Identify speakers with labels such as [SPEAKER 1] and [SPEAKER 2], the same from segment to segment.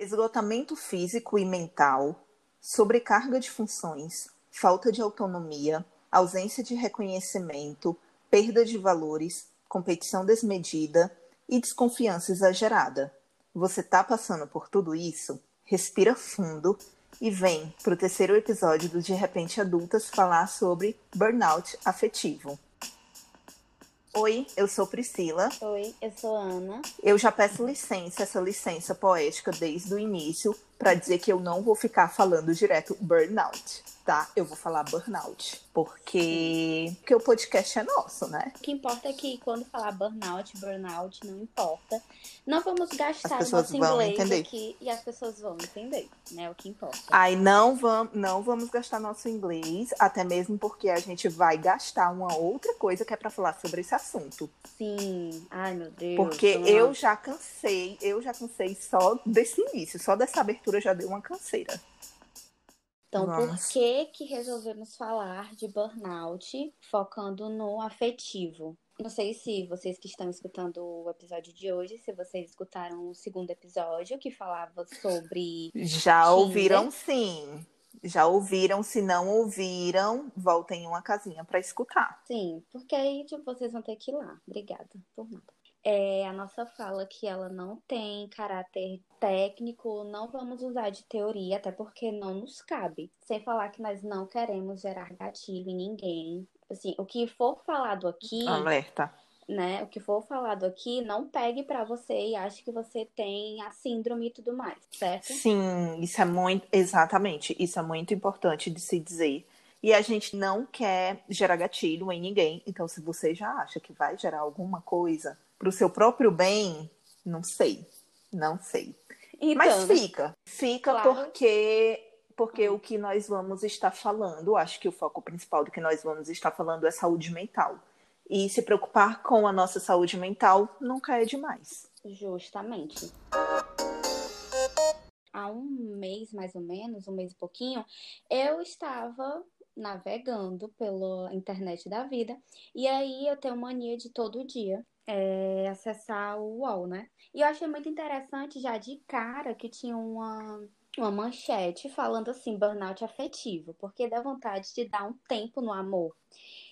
[SPEAKER 1] Esgotamento físico e mental, sobrecarga de funções, falta de autonomia, ausência de reconhecimento, perda de valores, competição desmedida e desconfiança exagerada. Você tá passando por tudo isso? Respira fundo e vem para o terceiro episódio do De Repente Adultas falar sobre burnout afetivo. Oi, eu sou Priscila.
[SPEAKER 2] Oi, eu sou Ana.
[SPEAKER 1] Eu já peço licença, essa licença poética desde o início, para dizer que eu não vou ficar falando direto burnout tá? Eu vou falar burnout, porque, porque o podcast é nosso, né?
[SPEAKER 2] O que importa é que quando falar burnout, burnout, não importa. Não vamos gastar nosso inglês
[SPEAKER 1] entender.
[SPEAKER 2] aqui e as pessoas vão entender, né? O que importa.
[SPEAKER 1] Aí não vamos, não vamos gastar nosso inglês, até mesmo porque a gente vai gastar uma outra coisa que é para falar sobre esse assunto.
[SPEAKER 2] Sim. Ai, meu Deus.
[SPEAKER 1] Porque eu já cansei, eu já cansei só desse início, só dessa abertura já deu uma canseira.
[SPEAKER 2] Então,
[SPEAKER 1] Vamos.
[SPEAKER 2] por que que resolvemos falar de burnout focando no afetivo? Não sei se vocês que estão escutando o episódio de hoje, se vocês escutaram o segundo episódio que falava sobre
[SPEAKER 1] Já
[SPEAKER 2] Tinder.
[SPEAKER 1] ouviram sim. Já ouviram, se não ouviram, voltem uma casinha para escutar.
[SPEAKER 2] Sim, porque aí tipo, vocês vão ter que ir lá. Obrigada por nada. É, a nossa fala que ela não tem caráter técnico, não vamos usar de teoria, até porque não nos cabe. Sem falar que nós não queremos gerar gatilho em ninguém. Assim, o que for falado aqui,
[SPEAKER 1] Alerta.
[SPEAKER 2] né? O que for falado aqui, não pegue pra você e ache que você tem a síndrome e tudo mais, certo?
[SPEAKER 1] Sim, isso é muito, exatamente, isso é muito importante de se dizer. E a gente não quer gerar gatilho em ninguém. Então, se você já acha que vai gerar alguma coisa para o seu próprio bem, não sei, não sei.
[SPEAKER 2] Então,
[SPEAKER 1] Mas fica, fica
[SPEAKER 2] Claro.
[SPEAKER 1] porque porque o que nós vamos estar falando, acho que o foco principal do que nós vamos estar falando é saúde mental. E se preocupar com a nossa saúde mental nunca é demais.
[SPEAKER 2] Justamente. Há um mês, mais ou menos, um mês e pouquinho, eu estava navegando pela internet da vida. E aí eu tenho mania de todo dia é, acessar o UOL, né? E eu achei muito interessante já de cara que tinha uma, uma manchete falando assim, burnout afetivo, porque dá vontade de dar um tempo no amor.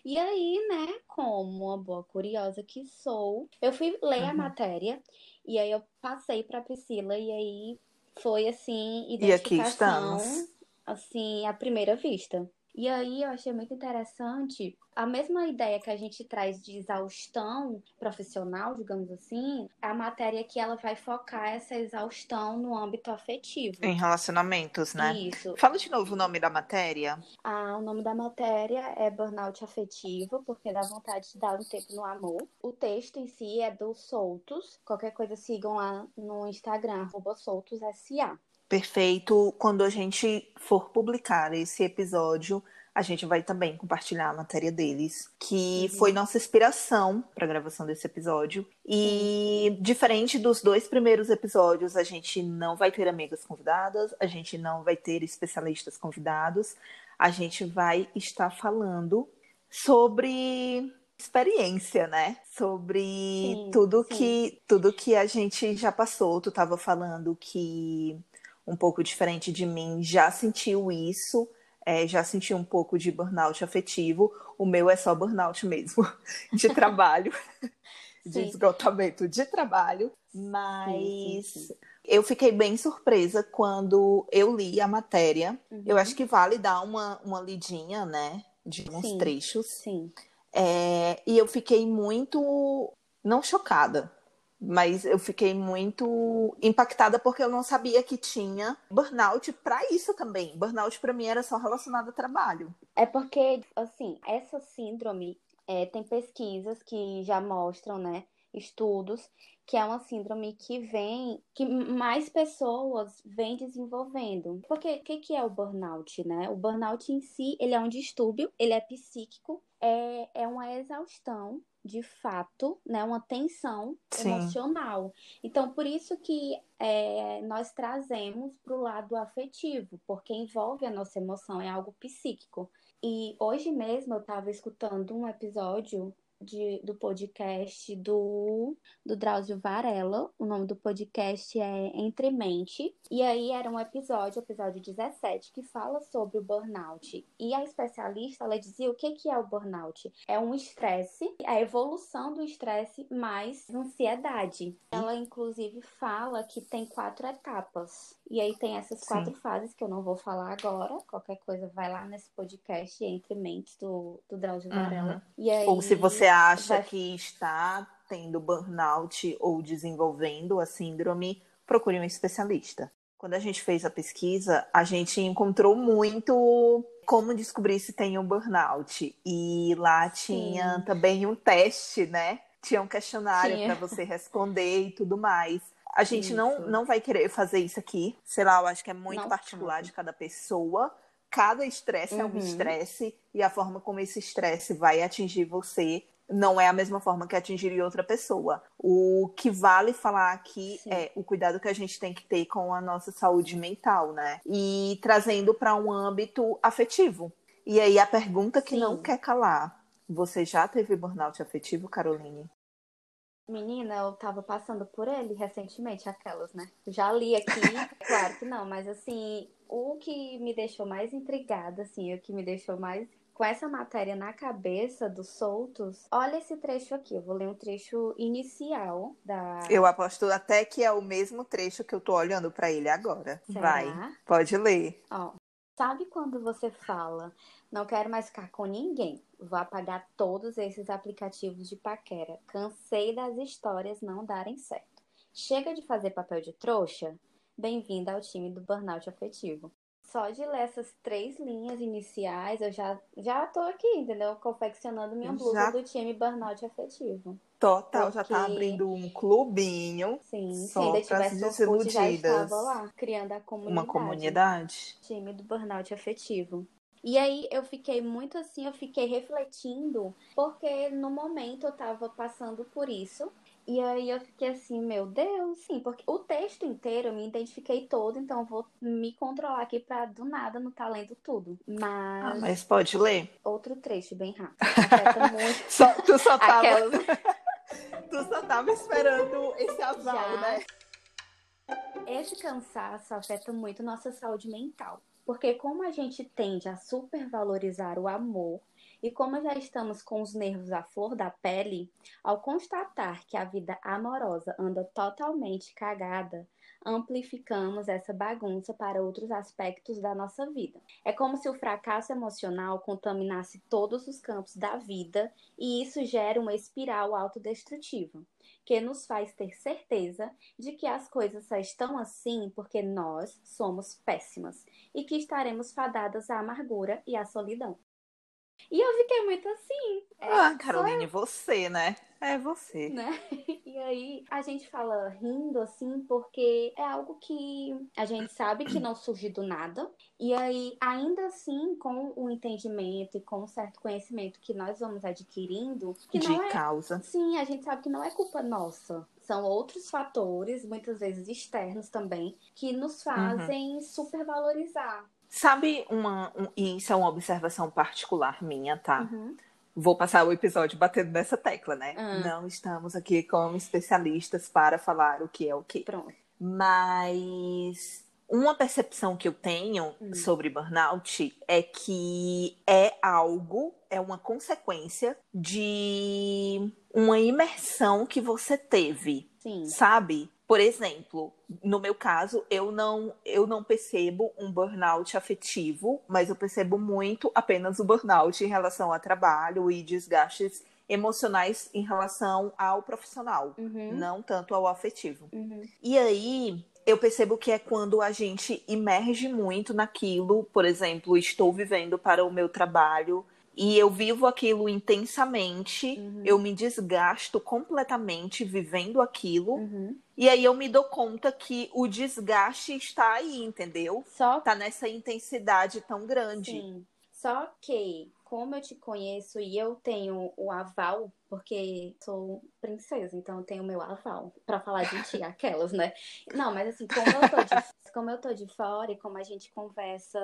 [SPEAKER 2] E aí, né, como uma boa curiosa que sou, eu fui ler a
[SPEAKER 1] Uhum.
[SPEAKER 2] matéria e aí eu passei pra Priscila e aí foi assim,
[SPEAKER 1] E aqui
[SPEAKER 2] identificação,
[SPEAKER 1] estamos.
[SPEAKER 2] assim, à primeira vista. E aí eu achei muito interessante a mesma ideia que a gente traz de exaustão profissional, digamos assim, a matéria que ela vai focar essa exaustão no âmbito afetivo.
[SPEAKER 1] Em relacionamentos, né?
[SPEAKER 2] Isso.
[SPEAKER 1] Fala de novo o nome da matéria.
[SPEAKER 2] Ah, o nome da matéria é Burnout Afetivo, porque dá vontade de dar um tempo no amor. O texto em si é do Soltos. Qualquer coisa sigam lá no Instagram, arroba SoltosSA.
[SPEAKER 1] Perfeito. Quando a gente for publicar esse episódio, a gente vai também compartilhar a matéria deles, que
[SPEAKER 2] Uhum.
[SPEAKER 1] foi nossa inspiração para a gravação desse episódio. E diferente dos dois primeiros episódios, a gente não vai ter amigas convidadas, a gente não vai ter especialistas convidados, a gente vai estar falando sobre experiência, né? Sobre
[SPEAKER 2] Sim,
[SPEAKER 1] tudo
[SPEAKER 2] sim.
[SPEAKER 1] que tudo que a gente já passou. Tu estava falando que um pouco diferente de mim já sentiu isso, é, já sentiu um pouco de burnout afetivo. O meu é só burnout mesmo, de trabalho, de
[SPEAKER 2] Sim.
[SPEAKER 1] esgotamento de trabalho.
[SPEAKER 2] Sim,
[SPEAKER 1] Mas
[SPEAKER 2] sim, sim.
[SPEAKER 1] eu fiquei bem surpresa quando eu li a matéria. Eu
[SPEAKER 2] Uhum.
[SPEAKER 1] acho que vale dar uma, uma lidinha, né? De uns
[SPEAKER 2] Sim.
[SPEAKER 1] trechos.
[SPEAKER 2] Sim.
[SPEAKER 1] É, e eu fiquei muito, não chocada, mas eu fiquei muito impactada porque eu não sabia que tinha burnout para isso também. Burnout para mim era só relacionado a trabalho.
[SPEAKER 2] É porque, assim, essa síndrome é, tem pesquisas que já mostram, né, estudos, que é uma síndrome que vem, que mais pessoas vêm desenvolvendo. Porque o que, que é o burnout, né? O burnout em si, ele é um distúrbio, ele é psíquico, é, é uma exaustão de fato, né, uma tensão
[SPEAKER 1] Sim.
[SPEAKER 2] emocional. Então, por isso que é, nós trazemos para o lado afetivo, porque envolve a nossa emoção, é algo psíquico. E hoje mesmo eu estava escutando um episódio de, do podcast do, do Drauzio Varela. O nome do podcast é Entre Mente. E aí era um episódio, episódio 17, que fala sobre o burnout. E a especialista, ela dizia o que, que é o burnout? É um estresse, a evolução do estresse mais ansiedade. Ela, inclusive, fala que tem quatro etapas. E aí tem essas quatro Sim. fases que eu não vou falar agora. Qualquer coisa vai lá nesse podcast Entre Mentes do, do Drauzio Varela. Uhum.
[SPEAKER 1] E aí, ou se você acha vai... que está tendo burnout ou desenvolvendo a síndrome, procure um especialista. Quando a gente fez a pesquisa, a gente encontrou muito como descobrir se tem um burnout. E lá tinha Sim. também um teste, né? Tinha um questionário para você responder e tudo mais. A gente não, não vai querer fazer isso aqui. Sei lá, eu acho que é muito não particular de cada pessoa. Cada estresse uhum. é um uhum. estresse e a forma como esse estresse vai atingir você não é a mesma forma que atingiria outra pessoa. O que vale falar aqui Sim. é o cuidado que a gente tem que ter com a nossa saúde mental, né? E trazendo para um âmbito afetivo. E aí a pergunta que Sim. não quer calar: você já teve burnout afetivo, Caroline?
[SPEAKER 2] Menina, eu tava passando por ele recentemente, aquelas, né? Já li aqui, claro que não, mas assim, o que me deixou mais intrigada, assim, o que me deixou mais com essa matéria na cabeça dos soltos, olha esse trecho aqui. Eu vou ler um trecho inicial da.
[SPEAKER 1] Eu aposto até que é o mesmo trecho que eu tô olhando para ele agora. Será? Vai, pode ler.
[SPEAKER 2] Ó, sabe quando você fala, não quero mais ficar com ninguém? Vou apagar todos esses aplicativos de paquera. Cansei das histórias não darem certo. Chega de fazer papel de trouxa? Bem-vinda ao time do burnout afetivo. Só de ler essas três linhas iniciais, eu já, já tô aqui, entendeu? Confeccionando minha blusa já... do time burnout afetivo.
[SPEAKER 1] Total, Porque... já tá abrindo um clubinho.
[SPEAKER 2] Sim, se ainda tivesse Orkut, já estava lá, criando a comunidade.
[SPEAKER 1] Uma comunidade.
[SPEAKER 2] Time do burnout afetivo. E aí eu fiquei muito assim, eu fiquei refletindo, porque no momento eu tava passando por isso. E aí eu fiquei assim, meu Deus, sim, porque o texto inteiro eu me identifiquei todo, então eu vou me controlar aqui pra do nada não tá lendo tudo. Mas.
[SPEAKER 1] Ah, mas pode ler?
[SPEAKER 2] Outro trecho bem rápido. Muito.
[SPEAKER 1] só, tu só tava. Aquelas... tu só tava esperando esse aval, Já... né?
[SPEAKER 2] Esse cansaço afeta muito nossa saúde mental. Porque como a gente tende a supervalorizar o amor e como já estamos com os nervos à flor da pele, ao constatar que a vida amorosa anda totalmente cagada, amplificamos essa bagunça para outros aspectos da nossa vida. É como se o fracasso emocional contaminasse todos os campos da vida e isso gera uma espiral autodestrutiva que nos faz ter certeza de que as coisas só estão assim porque nós somos péssimas e que estaremos fadadas à amargura e à solidão. E eu fiquei muito assim.
[SPEAKER 1] É, ah, Caroline, só... você, né? É você.
[SPEAKER 2] Né? E aí a gente fala rindo assim porque é algo que a gente sabe que não surge do nada. E aí, ainda assim, com o entendimento e com um certo conhecimento que nós vamos adquirindo, que
[SPEAKER 1] de
[SPEAKER 2] não é...
[SPEAKER 1] causa.
[SPEAKER 2] Sim, a gente sabe que não é culpa nossa. São outros fatores, muitas vezes externos também, que nos uhum. fazem uhum. supervalorizar
[SPEAKER 1] Sabe uma. Um, e isso é uma observação particular minha, tá? Uhum. Vou passar o episódio batendo nessa tecla, né? Uhum. Não estamos aqui como especialistas para falar o que é o que.
[SPEAKER 2] Pronto.
[SPEAKER 1] Mas uma percepção que eu tenho uhum. sobre burnout é que é algo, é uma consequência de uma imersão que você teve.
[SPEAKER 2] Sim.
[SPEAKER 1] Sabe? Por exemplo, no meu caso, eu não, eu não percebo um burnout afetivo, mas eu percebo muito apenas o burnout em relação ao trabalho e desgastes emocionais em relação ao profissional, uhum. não tanto ao afetivo.
[SPEAKER 2] Uhum.
[SPEAKER 1] E aí, eu percebo que é quando a gente emerge muito naquilo, por exemplo, estou vivendo para o meu trabalho e eu vivo aquilo intensamente, uhum. eu me desgasto completamente vivendo aquilo.
[SPEAKER 2] Uhum.
[SPEAKER 1] E aí eu me dou conta que o desgaste está aí, entendeu?
[SPEAKER 2] Só
[SPEAKER 1] tá nessa intensidade tão grande.
[SPEAKER 2] Sim. Só que, como eu te conheço e eu tenho o aval, porque sou princesa, então eu tenho meu aval para falar de ti, aquelas, né? Não, mas assim, como eu, tô de, como eu tô de fora e como a gente conversa,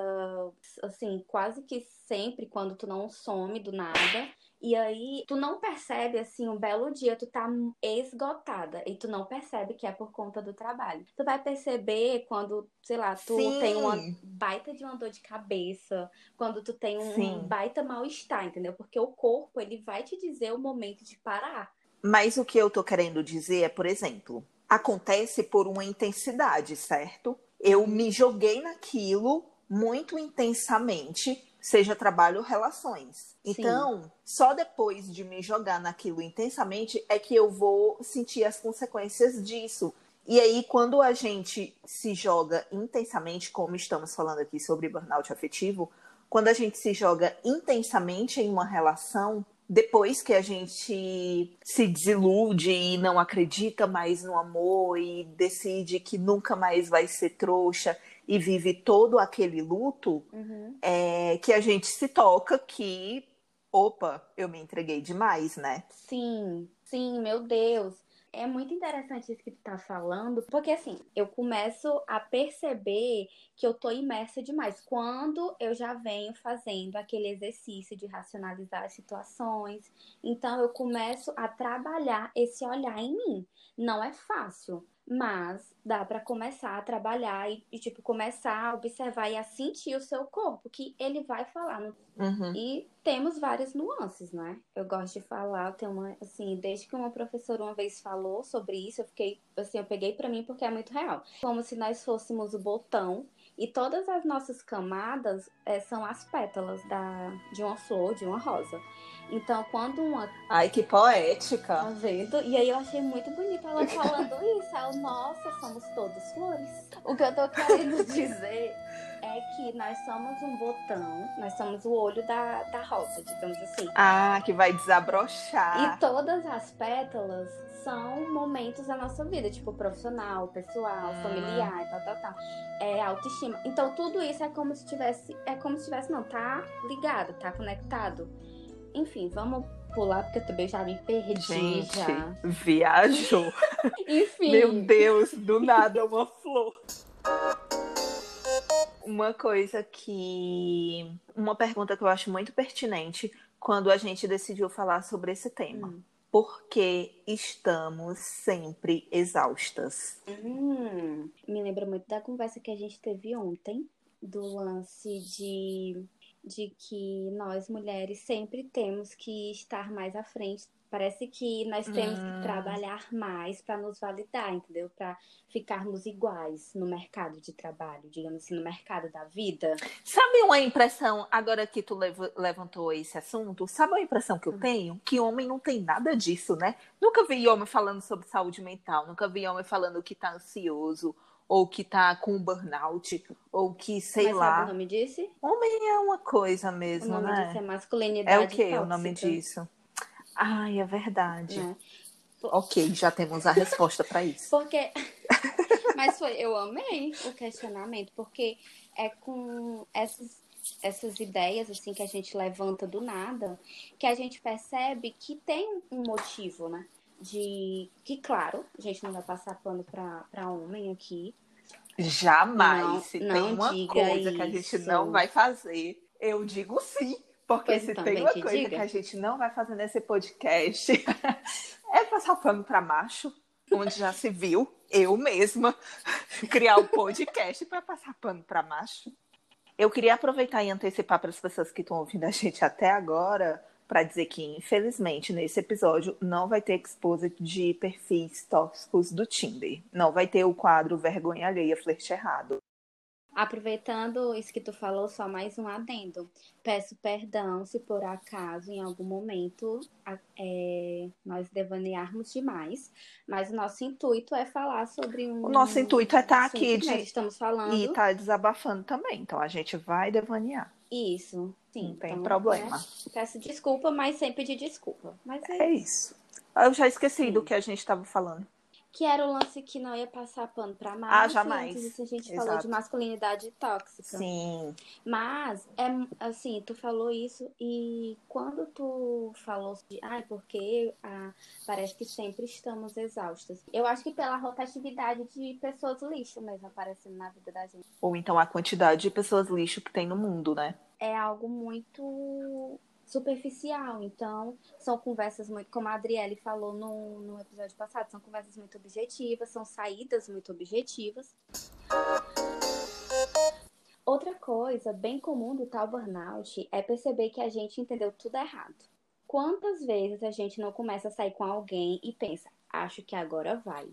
[SPEAKER 2] assim, quase que sempre quando tu não some do nada, e aí, tu não percebe, assim, um belo dia, tu tá esgotada. E tu não percebe que é por conta do trabalho. Tu vai perceber quando, sei lá, tu Sim. tem uma baita de uma dor de cabeça. Quando tu tem um Sim. baita mal-estar, entendeu? Porque o corpo, ele vai te dizer o momento de parar.
[SPEAKER 1] Mas o que eu tô querendo dizer é, por exemplo, acontece por uma intensidade, certo? Eu me joguei naquilo muito intensamente seja trabalho ou relações. Sim. Então, só depois de me jogar naquilo intensamente é que eu vou sentir as consequências disso. E aí, quando a gente se joga intensamente, como estamos falando aqui sobre burnout afetivo, quando a gente se joga intensamente em uma relação, depois que a gente se desilude e não acredita mais no amor e decide que nunca mais vai ser trouxa e vive todo aquele luto, uhum. é, que a gente se toca que, opa, eu me entreguei demais, né?
[SPEAKER 2] Sim, sim, meu Deus. É muito interessante isso que tu tá falando, porque assim, eu começo a perceber que eu tô imersa demais. Quando eu já venho fazendo aquele exercício de racionalizar as situações, então eu começo a trabalhar esse olhar em mim. Não é fácil, mas dá para começar a trabalhar e, e, tipo, começar a observar e a sentir o seu corpo, que ele vai falar. No... Uhum. E temos várias nuances, né? Eu gosto de falar, tenho uma, assim, desde que uma professora uma vez falou sobre isso, eu fiquei, assim, eu peguei para mim porque é muito real. Como se nós fôssemos o botão e todas as nossas camadas é, são as pétalas da, de uma flor, de uma rosa. Então, quando uma.
[SPEAKER 1] Ai, que poética!
[SPEAKER 2] Tá vendo? E aí eu achei muito bonita ela falando isso. Ela, nossa, somos todos flores. O que eu tô querendo dizer é que nós somos um botão, nós somos o olho da, da rosa, digamos assim.
[SPEAKER 1] Ah, que vai desabrochar.
[SPEAKER 2] E todas as pétalas são momentos da nossa vida, tipo profissional, pessoal, hum. familiar, tal, tal, tal. É autoestima. Então tudo isso é como se tivesse, é como se tivesse, não, tá ligado, tá conectado. Enfim, vamos pular, porque eu também já me perdi
[SPEAKER 1] Gente,
[SPEAKER 2] já.
[SPEAKER 1] Viajou.
[SPEAKER 2] Enfim.
[SPEAKER 1] Meu Deus, do nada uma flor. Uma coisa que. Uma pergunta que eu acho muito pertinente quando a gente decidiu falar sobre esse tema. Hum. Por que estamos sempre exaustas?
[SPEAKER 2] Hum, me lembra muito da conversa que a gente teve ontem, do lance de de que nós mulheres sempre temos que estar mais à frente. Parece que nós temos hum. que trabalhar mais para nos validar, entendeu? Para ficarmos iguais no mercado de trabalho, digamos assim, no mercado da vida.
[SPEAKER 1] Sabe uma impressão, agora que tu levantou esse assunto, sabe uma impressão que eu hum. tenho? Que homem não tem nada disso, né? Nunca vi homem falando sobre saúde mental, nunca vi homem falando que tá ansioso ou que tá com burnout, ou que, sei
[SPEAKER 2] Mas
[SPEAKER 1] lá.
[SPEAKER 2] Sabe o nome disso?
[SPEAKER 1] Homem é uma coisa mesmo,
[SPEAKER 2] o nome
[SPEAKER 1] né?
[SPEAKER 2] Disso é masculinidade.
[SPEAKER 1] É o que o nome disso? Ai, é verdade. É. Ok, já temos a resposta para isso.
[SPEAKER 2] Porque. Mas foi, eu amei o questionamento, porque é com essas, essas ideias assim que a gente levanta do nada que a gente percebe que tem um motivo, né? de que, claro, a gente não vai passar pano para homem aqui.
[SPEAKER 1] Jamais. Não, se não tem uma coisa isso. que a gente não vai fazer, eu digo sim. Porque pois se tem uma coisa diga. que a gente não vai fazer nesse podcast, é passar pano para macho, onde já se viu, eu mesma, criar o um podcast para passar pano para macho. Eu queria aproveitar e antecipar para as pessoas que estão ouvindo a gente até agora para dizer que, infelizmente, nesse episódio não vai ter exposed de perfis tóxicos do Tinder. Não vai ter o quadro Vergonha Alheia Flerte Errado.
[SPEAKER 2] Aproveitando isso que tu falou, só mais um adendo. Peço perdão se por acaso, em algum momento, é, nós devanearmos demais, mas o nosso intuito é falar sobre um.
[SPEAKER 1] O nosso intuito é estar tá aqui
[SPEAKER 2] de... estamos falando.
[SPEAKER 1] E estar tá desabafando também. Então a gente vai devanear.
[SPEAKER 2] Isso, sim.
[SPEAKER 1] Não tem então, problema. Né?
[SPEAKER 2] Peço desculpa, mas sem pedir desculpa. Mas é,
[SPEAKER 1] é isso. Eu já esqueci sim. do que a gente estava falando
[SPEAKER 2] Que era o lance que não ia passar pano pra
[SPEAKER 1] Ah,
[SPEAKER 2] macho.
[SPEAKER 1] jamais.
[SPEAKER 2] Antes a gente falou
[SPEAKER 1] Exato.
[SPEAKER 2] de masculinidade tóxica.
[SPEAKER 1] Sim.
[SPEAKER 2] Mas, é assim, tu falou isso e quando tu falou de, ai, porque ah, parece que sempre estamos exaustas. Eu acho que pela rotatividade de pessoas lixo mesmo aparecendo na vida da gente.
[SPEAKER 1] Ou então a quantidade de pessoas lixo que tem no mundo, né?
[SPEAKER 2] É algo muito superficial. Então, são conversas muito, como a Adriele falou no, no episódio passado, são conversas muito objetivas, são saídas muito objetivas. Outra coisa bem comum do tal burnout é perceber que a gente entendeu tudo errado. Quantas vezes a gente não começa a sair com alguém e pensa, acho que agora vai.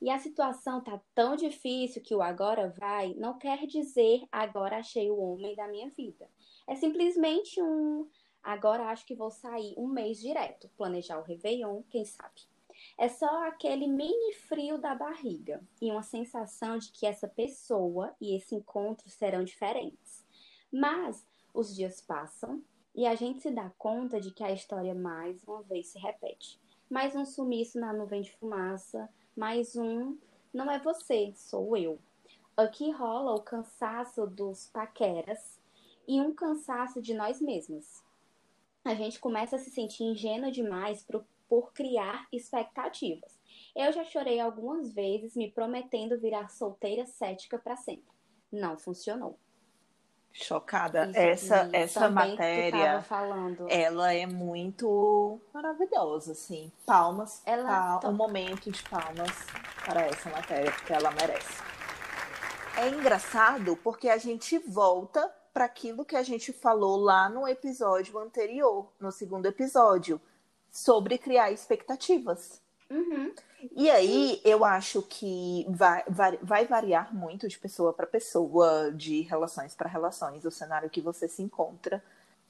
[SPEAKER 2] E a situação tá tão difícil que o agora vai não quer dizer agora achei o homem da minha vida. É simplesmente um agora acho que vou sair um mês direto, planejar o Réveillon, quem sabe. É só aquele mini frio da barriga e uma sensação de que essa pessoa e esse encontro serão diferentes. Mas os dias passam e a gente se dá conta de que a história mais uma vez se repete. Mais um sumiço na nuvem de fumaça, mais um não é você, sou eu. Aqui rola o cansaço dos paqueras e um cansaço de nós mesmas. A gente começa a se sentir ingênua demais por, por criar expectativas. Eu já chorei algumas vezes me prometendo virar solteira cética para sempre. Não funcionou.
[SPEAKER 1] Chocada.
[SPEAKER 2] Isso
[SPEAKER 1] essa essa matéria, ela é muito maravilhosa, assim. Palmas,
[SPEAKER 2] Ela-
[SPEAKER 1] pal- um momento de palmas para essa matéria, porque ela merece. É engraçado porque a gente volta para aquilo que a gente falou lá no episódio anterior, no segundo episódio, sobre criar expectativas.
[SPEAKER 2] Uhum.
[SPEAKER 1] E aí, eu acho que vai, vai, vai variar muito de pessoa para pessoa, de relações para relações, o cenário que você se encontra.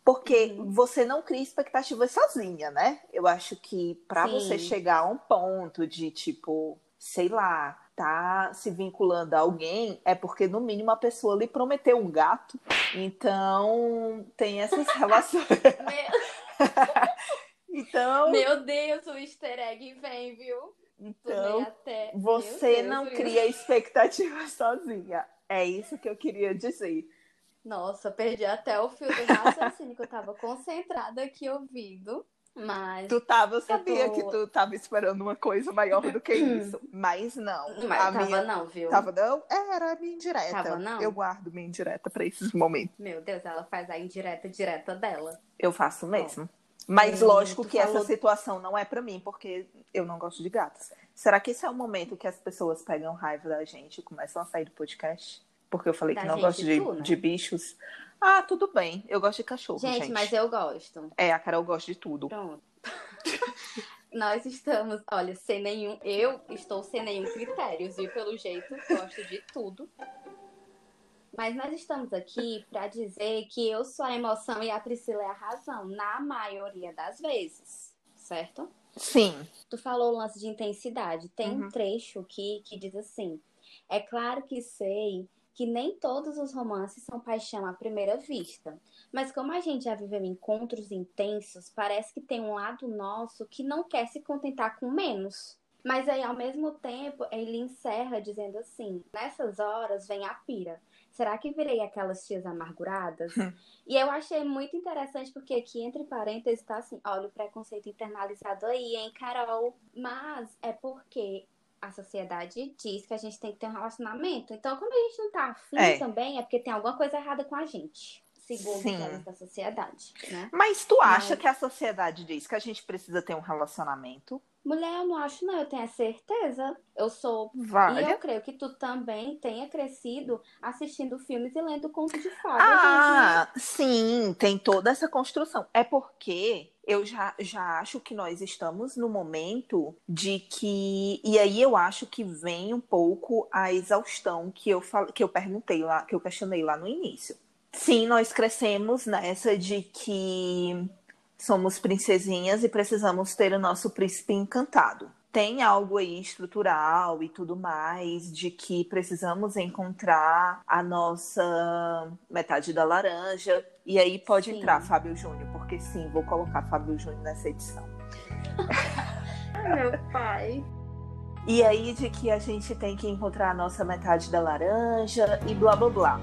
[SPEAKER 1] Porque
[SPEAKER 2] Uhum.
[SPEAKER 1] você não cria expectativas sozinha, né? Eu acho que para você chegar a um ponto de, tipo, sei lá, tá se vinculando a alguém, é porque no mínimo a pessoa lhe prometeu um gato. Então, tem essas relações. então,
[SPEAKER 2] Meu Deus, o easter egg vem, viu?
[SPEAKER 1] então
[SPEAKER 2] até...
[SPEAKER 1] Você
[SPEAKER 2] Deus,
[SPEAKER 1] não
[SPEAKER 2] viu?
[SPEAKER 1] cria expectativa sozinha. É isso que eu queria dizer.
[SPEAKER 2] Nossa, perdi até o fio do raciocínio que eu tava concentrada aqui ouvindo. Mas.
[SPEAKER 1] Tu tava, eu sabia
[SPEAKER 2] tô-
[SPEAKER 1] que tu tava esperando uma coisa maior do que isso. Mas não.
[SPEAKER 2] Mas
[SPEAKER 1] a
[SPEAKER 2] tava
[SPEAKER 1] minha...
[SPEAKER 2] não, viu?
[SPEAKER 1] Tava não? Era a minha indireta.
[SPEAKER 2] Tava não?
[SPEAKER 1] Eu guardo minha indireta pra esses momentos.
[SPEAKER 2] Meu Deus, ela faz a indireta direta dela.
[SPEAKER 1] Eu faço mesmo. Mas
[SPEAKER 2] Hum,
[SPEAKER 1] lógico que
[SPEAKER 2] falou-
[SPEAKER 1] essa situação não é pra mim, porque eu não gosto de gatos. Será que esse é o momento que as pessoas pegam raiva da gente e começam a sair do podcast? Porque eu falei
[SPEAKER 2] Da
[SPEAKER 1] que não gosto de,
[SPEAKER 2] né?
[SPEAKER 1] de bichos. Ah, tudo bem. Eu gosto de cachorro,
[SPEAKER 2] Gente,
[SPEAKER 1] gente.
[SPEAKER 2] mas eu gosto.
[SPEAKER 1] É, a Carol gosta de tudo.
[SPEAKER 2] Pronto. Nós estamos, olha, sem nenhum. Eu estou sem nenhum critério, viu? Pelo jeito, gosto de tudo. Mas nós estamos aqui para dizer que eu sou a emoção e a Priscila é a razão, na maioria das vezes, certo?
[SPEAKER 1] Sim.
[SPEAKER 2] Tu falou o lance de intensidade. Tem
[SPEAKER 1] Uhum.
[SPEAKER 2] um trecho aqui que diz assim: É claro que sei que nem todos os romances são paixão à primeira vista. Mas como a gente já viveu encontros intensos, parece que tem um lado nosso que não quer se contentar com menos. Mas aí, ao mesmo tempo, ele encerra dizendo assim: Nessas horas vem a pira. Será que virei aquelas tias amarguradas? e eu achei muito interessante porque aqui, entre parênteses, tá assim: olha o preconceito internalizado aí, hein, Carol? Mas é porque a sociedade diz que a gente tem que ter um relacionamento. Então, quando a gente não tá afim
[SPEAKER 1] É.
[SPEAKER 2] também, é porque tem alguma coisa errada com a gente. Segundo
[SPEAKER 1] Sim.
[SPEAKER 2] da sociedade, né?
[SPEAKER 1] Mas tu acha
[SPEAKER 2] Mas-
[SPEAKER 1] que a sociedade diz que a gente precisa ter um relacionamento?
[SPEAKER 2] Mulher, eu não acho, não. Eu tenho a certeza. Eu sou E
[SPEAKER 1] Vale.
[SPEAKER 2] eu creio que tu também tenha crescido assistindo filmes e lendo contos de fadas.
[SPEAKER 1] Ah, sim, tem toda essa construção. É porque eu já, já acho que nós estamos no momento de que. E aí eu acho que vem um pouco a exaustão que eu, fal... que eu perguntei lá, que eu questionei lá no início. Sim, nós crescemos nessa de que somos princesinhas e precisamos ter o nosso príncipe encantado. Tem algo aí estrutural e tudo mais, de que precisamos encontrar a nossa metade da laranja. E aí pode
[SPEAKER 2] Sim.
[SPEAKER 1] entrar Fábio Júnior, porque sim, vou colocar Fábio Júnior nessa edição.
[SPEAKER 2] Ai, meu pai.
[SPEAKER 1] E aí de que a gente tem que encontrar a nossa metade da laranja e blá blá blá.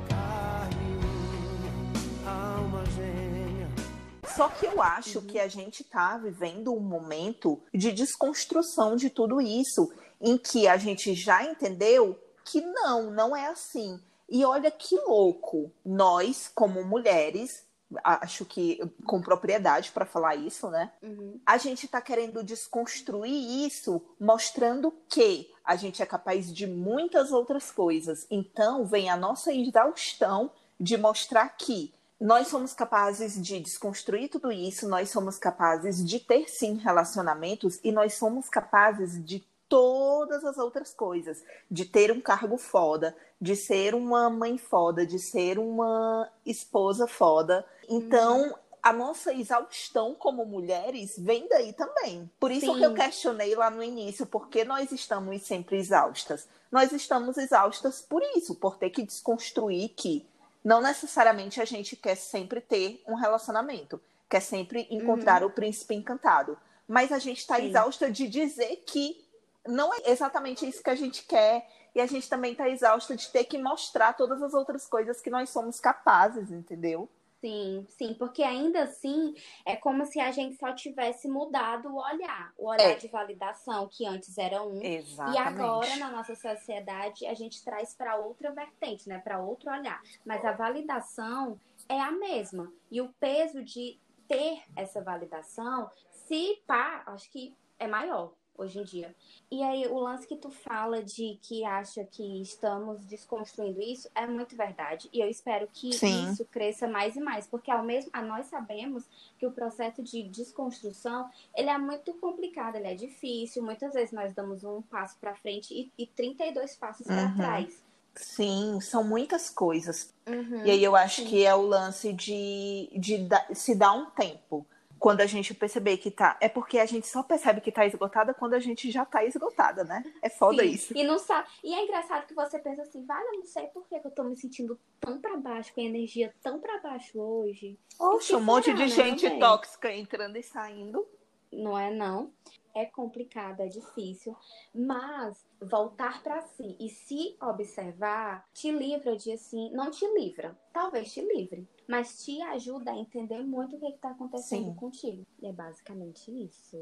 [SPEAKER 1] Só que eu acho uhum. que a gente está vivendo um momento de desconstrução de tudo isso, em que a gente já entendeu que não, não é assim. E olha que louco, nós, como mulheres, acho que com propriedade para falar isso, né? Uhum. A gente está querendo desconstruir isso, mostrando que a gente é capaz de muitas outras coisas. Então, vem a nossa exaustão de mostrar que nós somos capazes de desconstruir tudo isso, nós somos capazes de ter sim relacionamentos e nós somos capazes de todas as outras coisas, de ter um cargo foda, de ser uma mãe foda, de ser uma esposa foda. Então, uhum. a nossa exaustão como mulheres vem daí também. Por isso Sim. que eu questionei lá no início, porque nós estamos sempre exaustas. Nós estamos exaustas por isso, por ter que desconstruir que não necessariamente a gente quer sempre ter um relacionamento, quer sempre encontrar uhum. o príncipe encantado. Mas a gente está exausta de dizer que não é exatamente isso que a gente quer. E a gente também está exausta de ter que mostrar todas as outras coisas que nós somos capazes, entendeu?
[SPEAKER 2] Sim, sim, porque ainda assim é como se a gente só tivesse mudado o olhar, o olhar é. de validação, que antes era um. Exatamente. E agora, na nossa sociedade, a gente traz para outra vertente, né? Para outro olhar. Mas a validação é a mesma. E o peso de ter essa validação, se pá, acho que é maior hoje em dia. E aí, o lance que tu fala de que acha que estamos desconstruindo isso é muito verdade. E eu espero que Sim. isso cresça mais e mais, porque ao mesmo a nós sabemos que o processo de desconstrução, ele é muito complicado, ele é difícil. Muitas vezes nós damos um passo para frente e, e 32 passos uhum. para trás.
[SPEAKER 1] Sim, são muitas coisas. Uhum, e aí eu acho sim. que é o lance de, de se dar um tempo quando a gente perceber que tá. É porque a gente só percebe que tá esgotada quando a gente já tá esgotada, né? É foda
[SPEAKER 2] Sim.
[SPEAKER 1] isso.
[SPEAKER 2] E não sabe. E é engraçado que você pensa assim, vale, eu não sei por que eu tô me sentindo tão para baixo, com a energia tão para baixo hoje.
[SPEAKER 1] Oxe, um monte de né, gente tóxica entrando e saindo.
[SPEAKER 2] Não é não é complicado, é difícil, mas voltar para si e se observar te livra de assim, não te livra, talvez te livre, mas te ajuda a entender muito o que está acontecendo Sim. contigo. E é basicamente isso.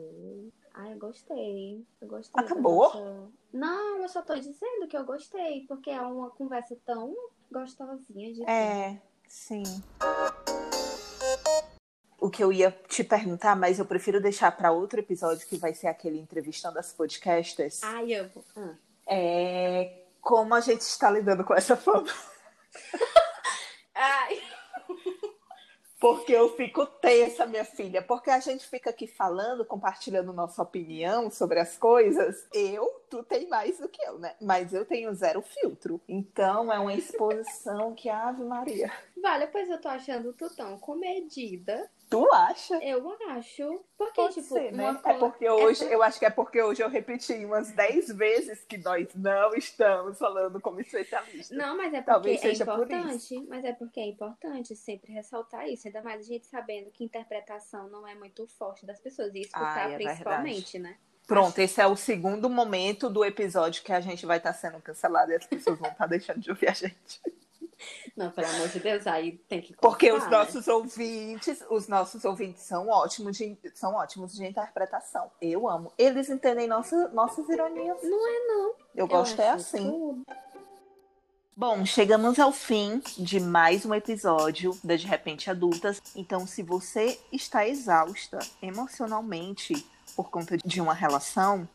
[SPEAKER 2] Ah, eu gostei. Eu gostei.
[SPEAKER 1] Acabou?
[SPEAKER 2] Nossa... Não, eu só tô dizendo que eu gostei, porque é uma conversa tão gostosinha de.
[SPEAKER 1] É, sim o que eu ia te perguntar, mas eu prefiro deixar para outro episódio que vai ser aquele entrevistando as podcasters.
[SPEAKER 2] Ai, eu vou. Ah.
[SPEAKER 1] É como a gente está lidando com essa fama.
[SPEAKER 2] Ai.
[SPEAKER 1] Porque eu fico tensa, minha filha. Porque a gente fica aqui falando, compartilhando nossa opinião sobre as coisas. Eu, tu tem mais do que eu, né? Mas eu tenho zero filtro. Então é uma exposição que Ave Maria.
[SPEAKER 2] Vale, pois eu tô achando tu tão comedida.
[SPEAKER 1] Tu acha?
[SPEAKER 2] Eu acho. Porque,
[SPEAKER 1] Pode
[SPEAKER 2] tipo,
[SPEAKER 1] ser, né? É porque é hoje, é por... eu acho que é porque hoje eu repeti umas 10 vezes que nós não estamos falando como especialistas.
[SPEAKER 2] Não, mas é porque é importante. Por mas é porque é importante sempre ressaltar isso. Ainda mais a gente sabendo que interpretação não é muito forte das pessoas. E escutar Ai, é principalmente, verdade. né?
[SPEAKER 1] Pronto, esse é o segundo momento do episódio que a gente vai estar tá sendo cancelado e as pessoas vão estar tá deixando de ouvir a gente.
[SPEAKER 2] Não, pelo amor de Deus, aí tem que
[SPEAKER 1] Porque os né? nossos né? ouvintes, os nossos ouvintes são ótimos de, são ótimos de interpretação. Eu amo. Eles entendem nossa, nossas ironias.
[SPEAKER 2] Não é não.
[SPEAKER 1] Eu, Eu gosto é assim. Tudo. Bom, chegamos ao fim de mais um episódio da De Repente Adultas. Então, se você está exausta emocionalmente por conta de uma relação,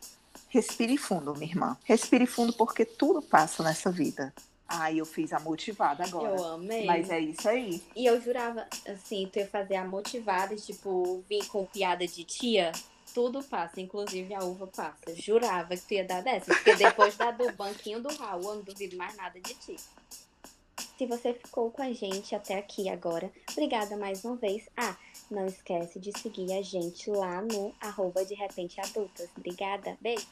[SPEAKER 1] respire fundo, minha irmã. Respire fundo porque tudo passa nessa vida. Ai, eu fiz a motivada agora.
[SPEAKER 2] Eu amei.
[SPEAKER 1] Mas é isso aí.
[SPEAKER 2] E eu jurava, assim, tu ia fazer a motivada, tipo, vir com piada de tia. Tudo passa, inclusive a uva passa. Jurava que tu ia dar dessa. Porque depois da do banquinho do Raul, eu não duvido mais nada de ti. Se você ficou com a gente até aqui agora, obrigada mais uma vez. Ah, não esquece de seguir a gente lá no arroba de repente adultas. Obrigada, beijo!